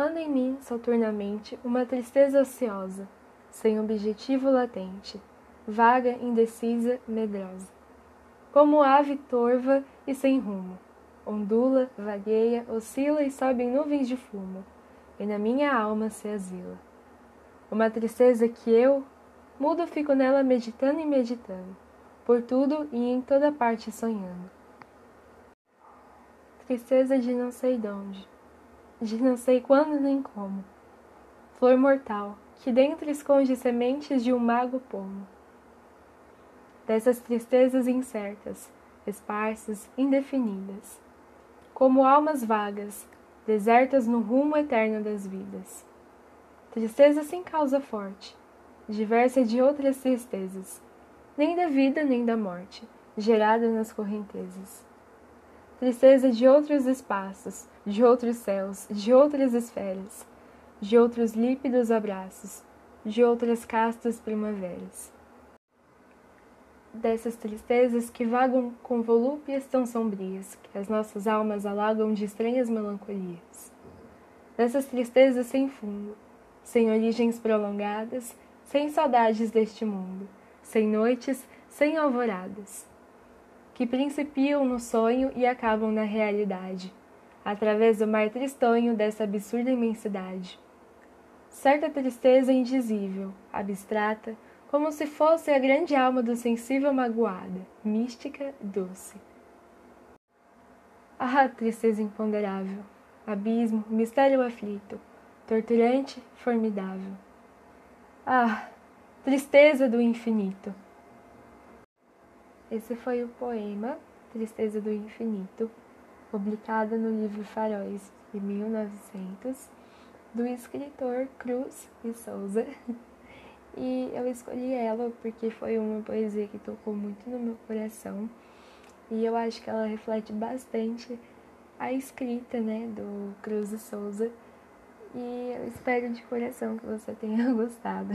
Anda em mim saturnamente uma tristeza ociosa, sem objetivo latente, vaga, indecisa, medrosa. Como ave torva e sem rumo, ondula, vagueia, oscila e sobe em nuvens de fumo, e na minha alma se asila. Uma tristeza que eu, mudo fico nela meditando e meditando, por tudo e em toda parte sonhando. Tristeza de não sei donde, de não sei quando nem como. Flor mortal, que dentro esconde sementes de um mago pomo. Dessas tristezas incertas, esparsas, indefinidas, como almas vagas, desertas no rumo eterno das vidas. Tristeza sem causa forte, diversa de outras tristezas, nem da vida nem da morte, gerada nas correntezas. Tristeza de outros espaços, de outros céus, de outras esferas, de outros lípidos abraços, de outras castas primaveras. Dessas tristezas que vagam com volúpias tão sombrias, que as nossas almas alagam de estranhas melancolias. Dessas tristezas sem fundo, sem origens prolongadas, sem saudades deste mundo, sem noites, sem alvoradas, que principiam no sonho e acabam na realidade, através do mar tristonho dessa absurda imensidade. Certa tristeza indizível, abstrata, como se fosse a grande alma do sensível magoada, mística, doce. Ah, tristeza imponderável, abismo, mistério aflito, torturante, formidável. Ah, tristeza do infinito. Esse foi o poema Tristeza do Infinito, publicado no livro Faróis de 1900, do escritor Cruz e Souza. E eu escolhi ela porque foi uma poesia que tocou muito no meu coração. E eu acho que ela reflete bastante a escrita, né, do Cruz e Souza. E eu espero de coração que você tenha gostado.